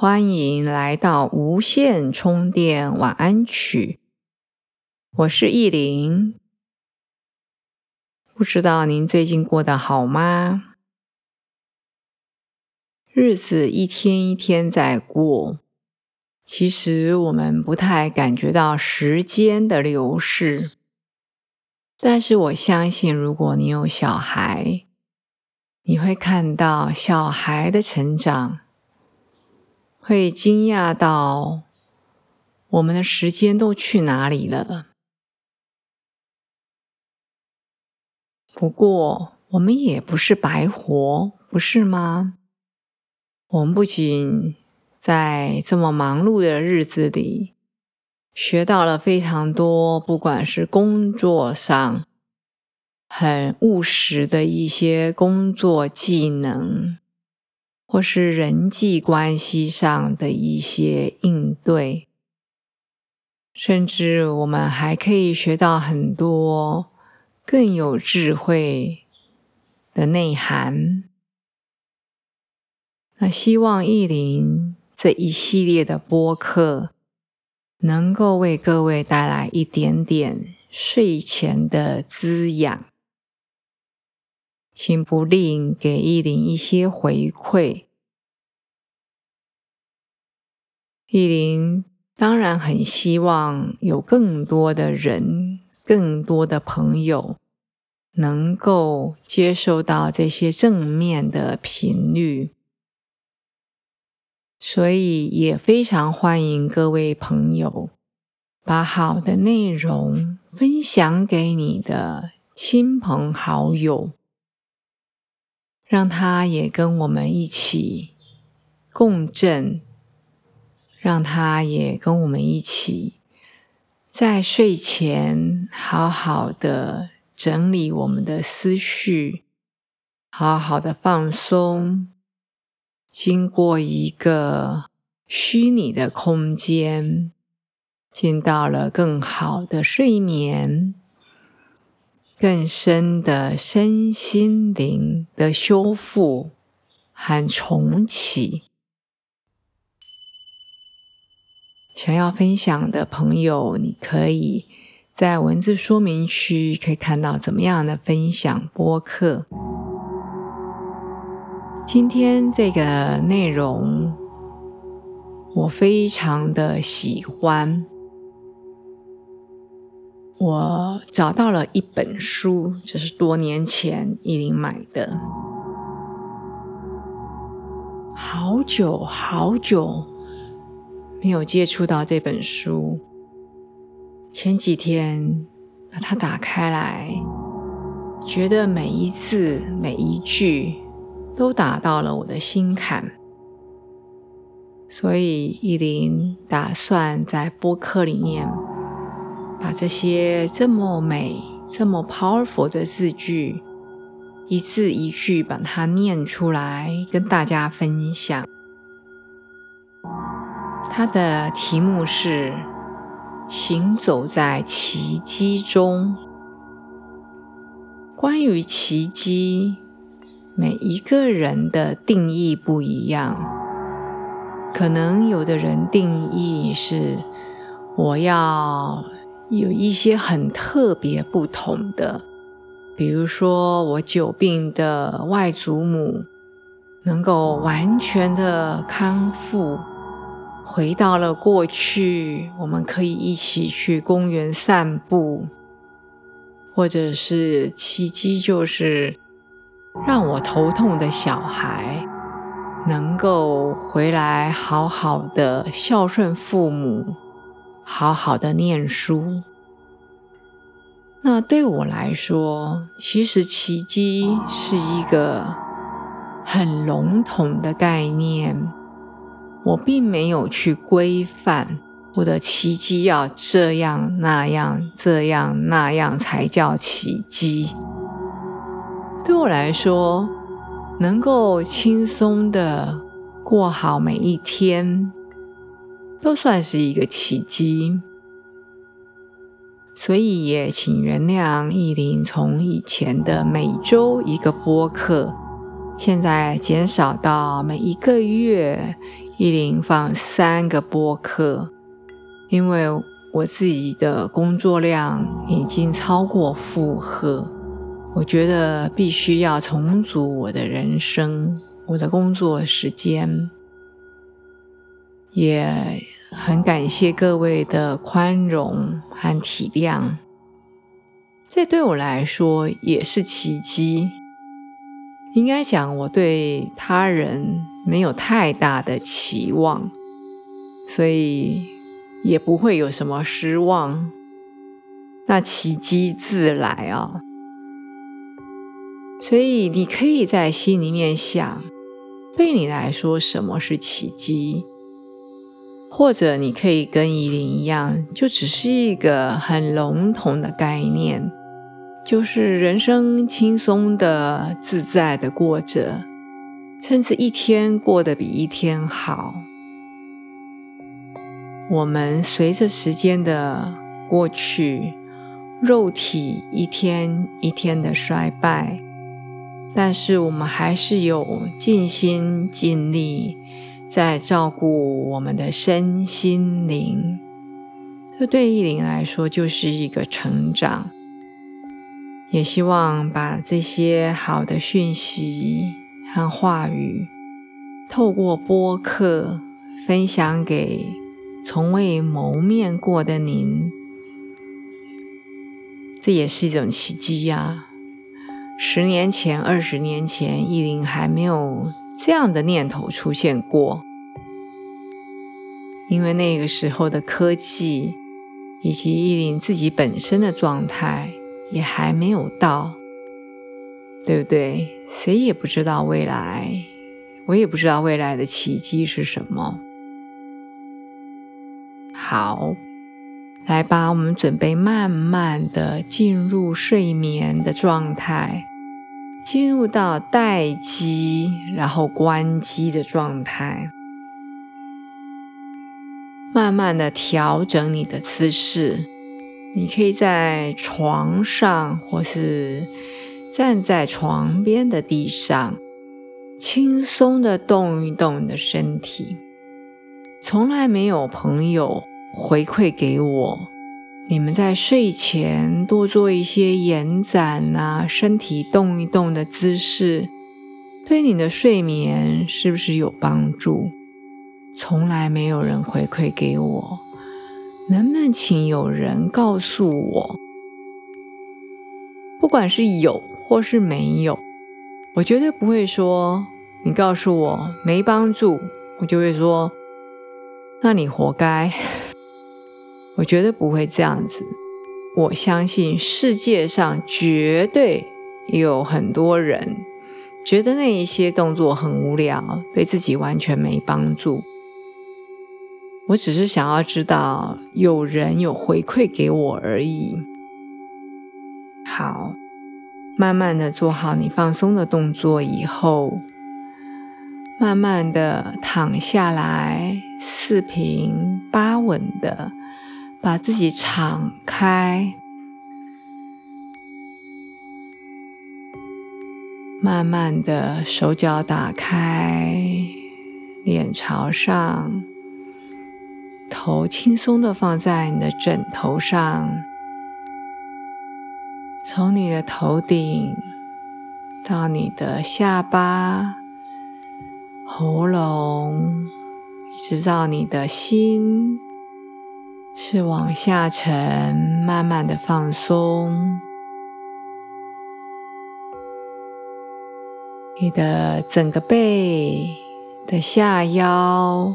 欢迎来到无线充电晚安曲，我是意林。不知道您最近过得好吗？日子一天一天在过，其实我们不太感觉到时间的流逝。但是我相信，如果你有小孩，你会看到小孩的成长。会惊讶到我们的时间都去哪里了？不过我们也不是白活，不是吗？我们不仅在这么忙碌的日子里学到了非常多，不管是工作上很务实的一些工作技能。或是人际关系上的一些应对，甚至我们还可以学到很多更有智慧的内涵。那希望意林这一系列的播客能够为各位带来一点点睡前的滋养。请不吝给意林一些回馈。意林当然很希望有更多的人、更多的朋友能够接受到这些正面的频率，所以也非常欢迎各位朋友把好的内容分享给你的亲朋好友。让他也跟我们一起共振，让他也跟我们一起在睡前好好的整理我们的思绪，好好的放松，经过一个虚拟的空间，进到了更好的睡眠。更深的身心灵的修复和重启，想要分享的朋友，你可以在文字说明区可以看到怎么样的分享播客。今天这个内容，我非常的喜欢。我找到了一本书，这是多年前依林买的，好久好久没有接触到这本书。前几天把它打开来，觉得每一字每一句都打到了我的心坎，所以依林打算在播客里面。把这些这么美、这么 powerful 的字句，一字一句把它念出来，跟大家分享。它的题目是“行走在奇迹中”。关于奇迹，每一个人的定义不一样。可能有的人定义是我要。有一些很特别不同的，比如说我久病的外祖母能够完全的康复，回到了过去，我们可以一起去公园散步，或者是奇迹就是让我头痛的小孩能够回来好好的孝顺父母。好好的念书。那对我来说，其实奇迹是一个很笼统的概念。我并没有去规范我的奇迹要这样那样这样那样才叫奇迹。对我来说，能够轻松的过好每一天，都算是一个奇迹。所以也请原谅意林从以前的每周一个播客，现在减少到每一个月意林放三个播客，因为我自己的工作量已经超过负荷，我觉得必须要重组我的人生，我的工作时间，也。很感谢各位的宽容和体谅，这对我来说也是奇迹。应该讲，我对他人没有太大的期望，所以也不会有什么失望。那奇迹自来啊！所以你可以在心里面想，对你来说，什么是奇迹？或者你可以跟依林一样，就只是一个很笼统的概念，就是人生轻松的、自在的过着，甚至一天过得比一天好。我们随着时间的过去，肉体一天一天的衰败，但是我们还是有尽心尽力。在照顾我们的身心灵，这对意林来说就是一个成长。也希望把这些好的讯息和话语，透过播客分享给从未谋面过的您。这也是一种奇迹呀！十年前、二十年前，意林还没有。这样的念头出现过，因为那个时候的科技以及依林自己本身的状态也还没有到，对不对？谁也不知道未来，我也不知道未来的奇迹是什么。好，来吧，我们准备慢慢的进入睡眠的状态。进入到待机，然后关机的状态，慢慢的调整你的姿势。你可以在床上，或是站在床边的地上，轻松的动一动你的身体。从来没有朋友回馈给我。你们在睡前多做一些延展啊，身体动一动的姿势，对你的睡眠是不是有帮助？从来没有人回馈给我，能不能请有人告诉我？不管是有或是没有，我绝对不会说你告诉我没帮助，我就会说，那你活该。我绝对不会这样子。我相信世界上绝对有很多人觉得那一些动作很无聊，对自己完全没帮助。我只是想要知道有人有回馈给我而已。好，慢慢的做好你放松的动作以后，慢慢的躺下来，四平八稳的。把自己敞开，慢慢的手脚打开，脸朝上，头轻松的放在你的枕头上，从你的头顶到你的下巴、喉咙，一直到你的心。是往下沉，慢慢的放松。你的整个背的下腰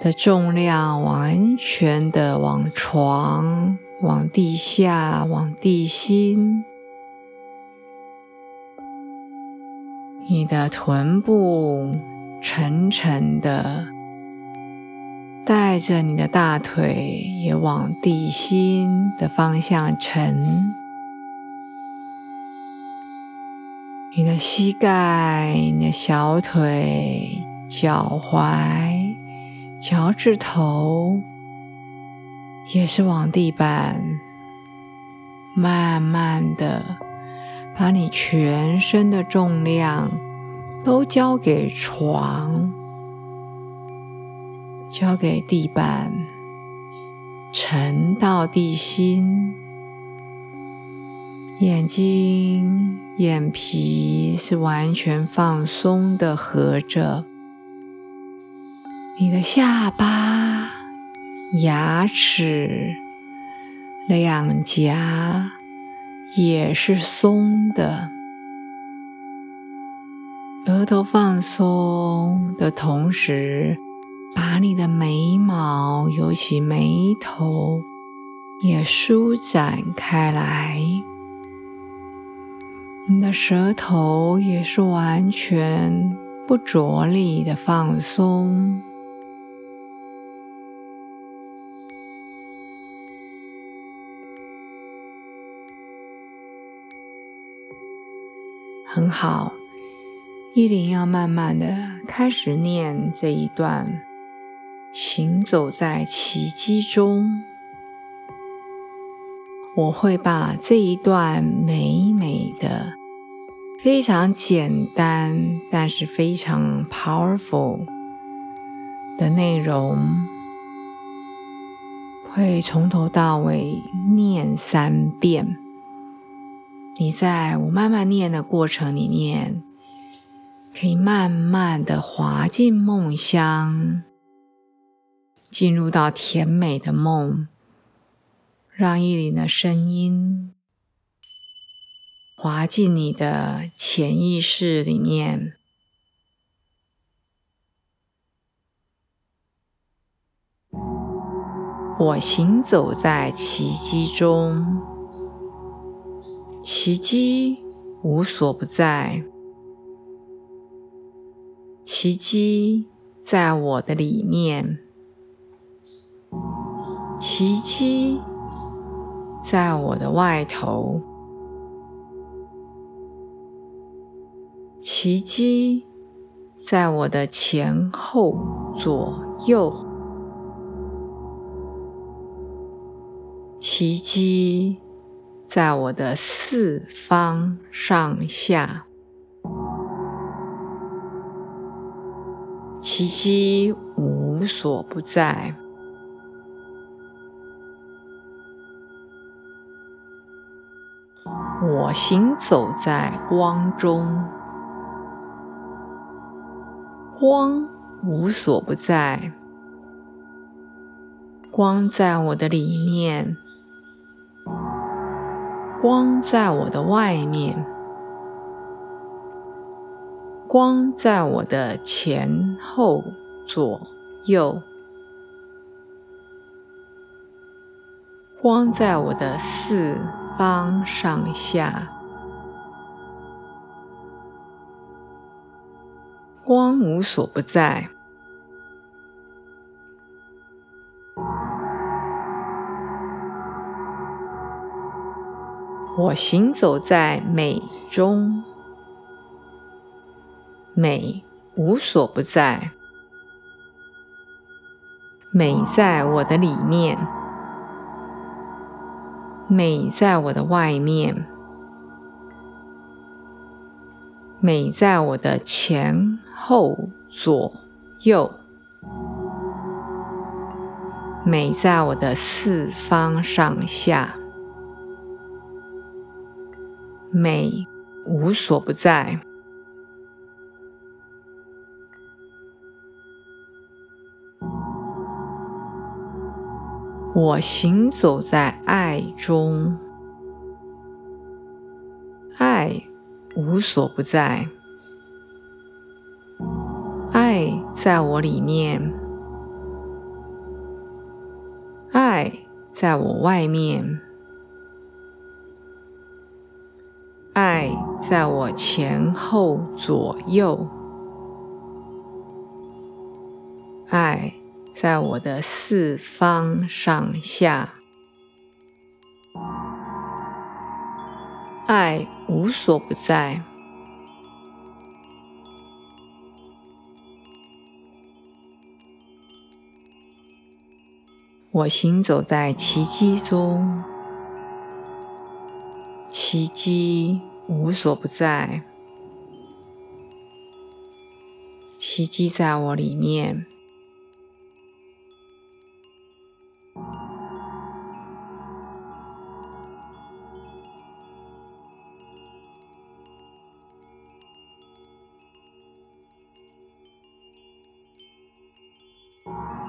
的重量，完全的往床、往地下、往地心。你的臀部沉沉的。带着你的大腿也往地心的方向沉，你的膝盖、你的小腿、脚踝、脚趾头也是往地板慢慢的把你全身的重量都交给床。交给地板，沉到地心，眼睛、眼皮是完全放松的合着，你的下巴、牙齿、两颊也是松的，额头放松的同时。把你的眉毛，尤其眉头，也舒展开来。你的舌头也是完全不着力的放松。很好，依林要慢慢的开始念这一段。行走在奇迹中，我会把这一段美美的、非常简单但是非常 powerful 的内容，会从头到尾念三遍。你在我慢慢念的过程里面，可以慢慢的滑进梦乡。进入到甜美的梦，让意林的声音滑进你的潜意识里面。我行走在奇迹中，奇迹无所不在，奇迹在我的里面。奇迹在我的外头，奇迹在我的前后左右，奇迹在我的四方上下，奇迹无所不在。我行走在光中，光无所不在，光在我的里面，光在我的外面，光在我的前后左右，光在我的四。方上下，光无所不在。我行走在美中，美无所不在，美在我的里面。美在我的外面，美在我的前后左右，美在我的四方上下，美无所不在。我行走在爱中，爱无所不在，爱在我里面，爱在我外面，爱在我前后左右，爱在我的四方上下，爱无所不在。我行走在奇迹中，奇迹无所不在，奇迹在我里面。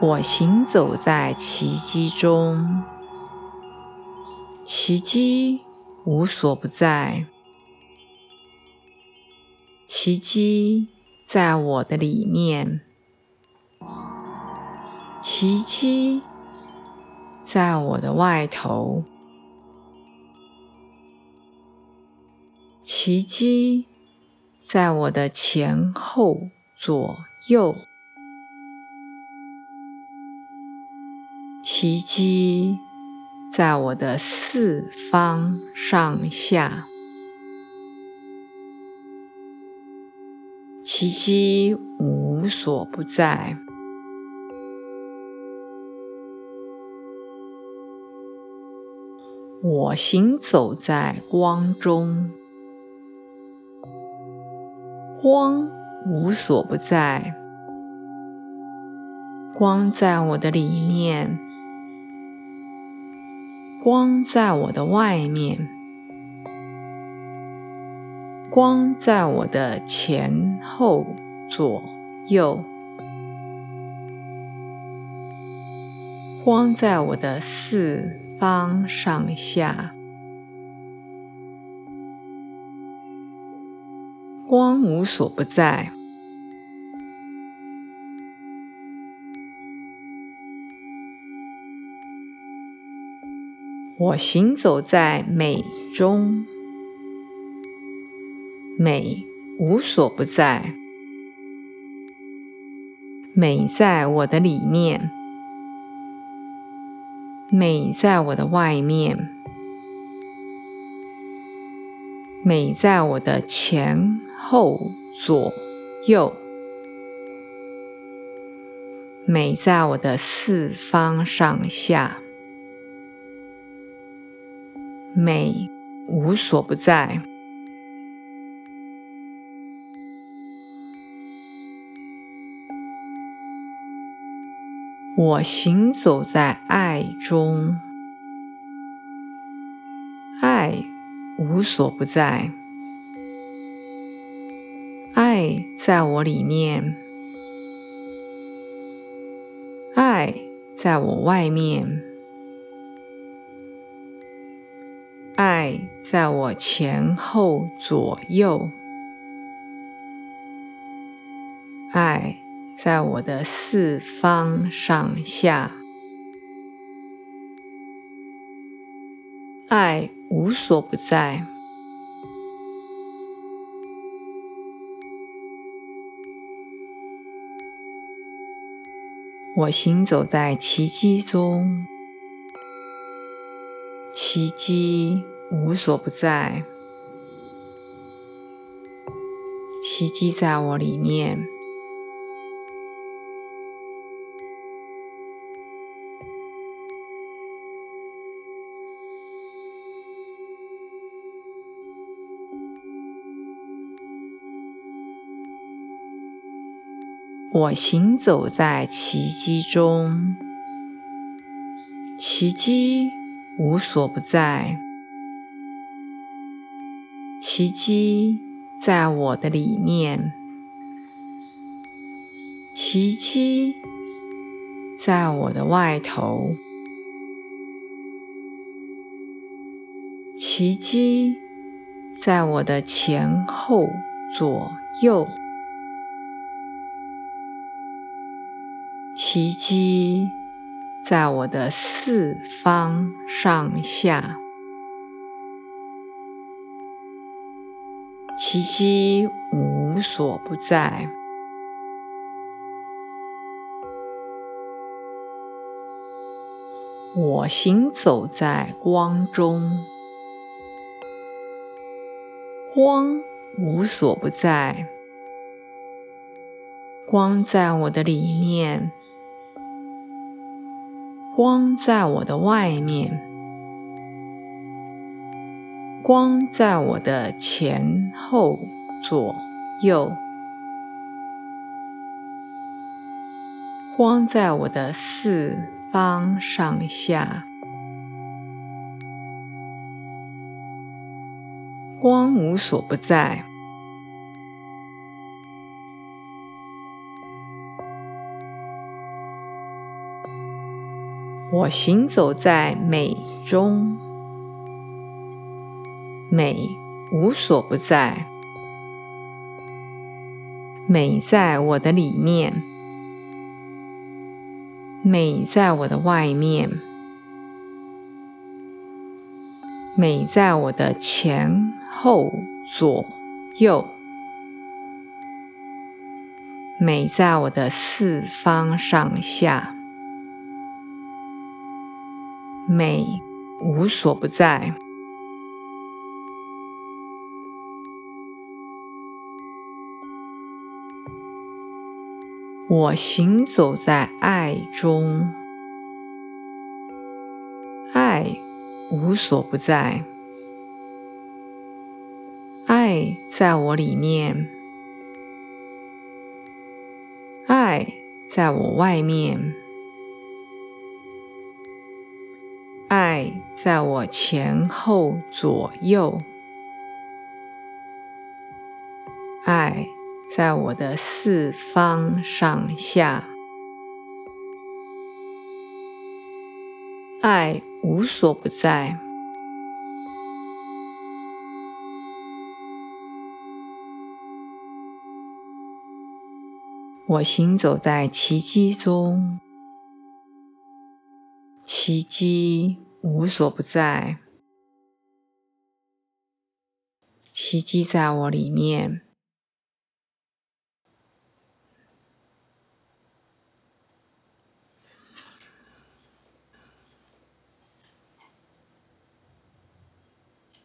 我行走在奇迹中，奇迹无所不在，奇迹在我的里面，奇迹在我的外头，奇迹在我的前后左右。奇迹在我的四方上下，奇迹无所不在。我行走在光中，光无所不在，光在我的里面。光在我的外面，光在我的前后左右，光在我的四方上下，光无所不在。我行走在美中，美无所不在，美在我的里面，美在我的外面，美在我的前后左右，美在我的四方上下。美无所不在，我行走在爱中，爱无所不在，爱在我里面，爱在我外面。爱在我前后左右，爱在我的四方上下，爱无所不在。我行走在奇迹中。奇迹无所不在，奇迹在我里面。我行走在奇迹中，奇迹。无所不在，奇迹在我的里面，奇迹在我的外头，奇迹在我的前后左右，奇迹。在我的四方上下，奇迹无所不在。我行走在光中，光无所不在，光在我的里面，光在我的外面，光在我的前后左右，光在我的四。方上下，光无所不在。我行走在美中，美无所不在，美在我的里面。美在我的外面，美在我的前后左右，美在我的四方上下，美无所不在。我行走在爱中，爱无所不在，爱在我里面，爱在我外面，爱在我前后左右，爱。在我的四方上下，爱无所不在。我行走在奇迹中，奇迹无所不在，奇迹在我里面。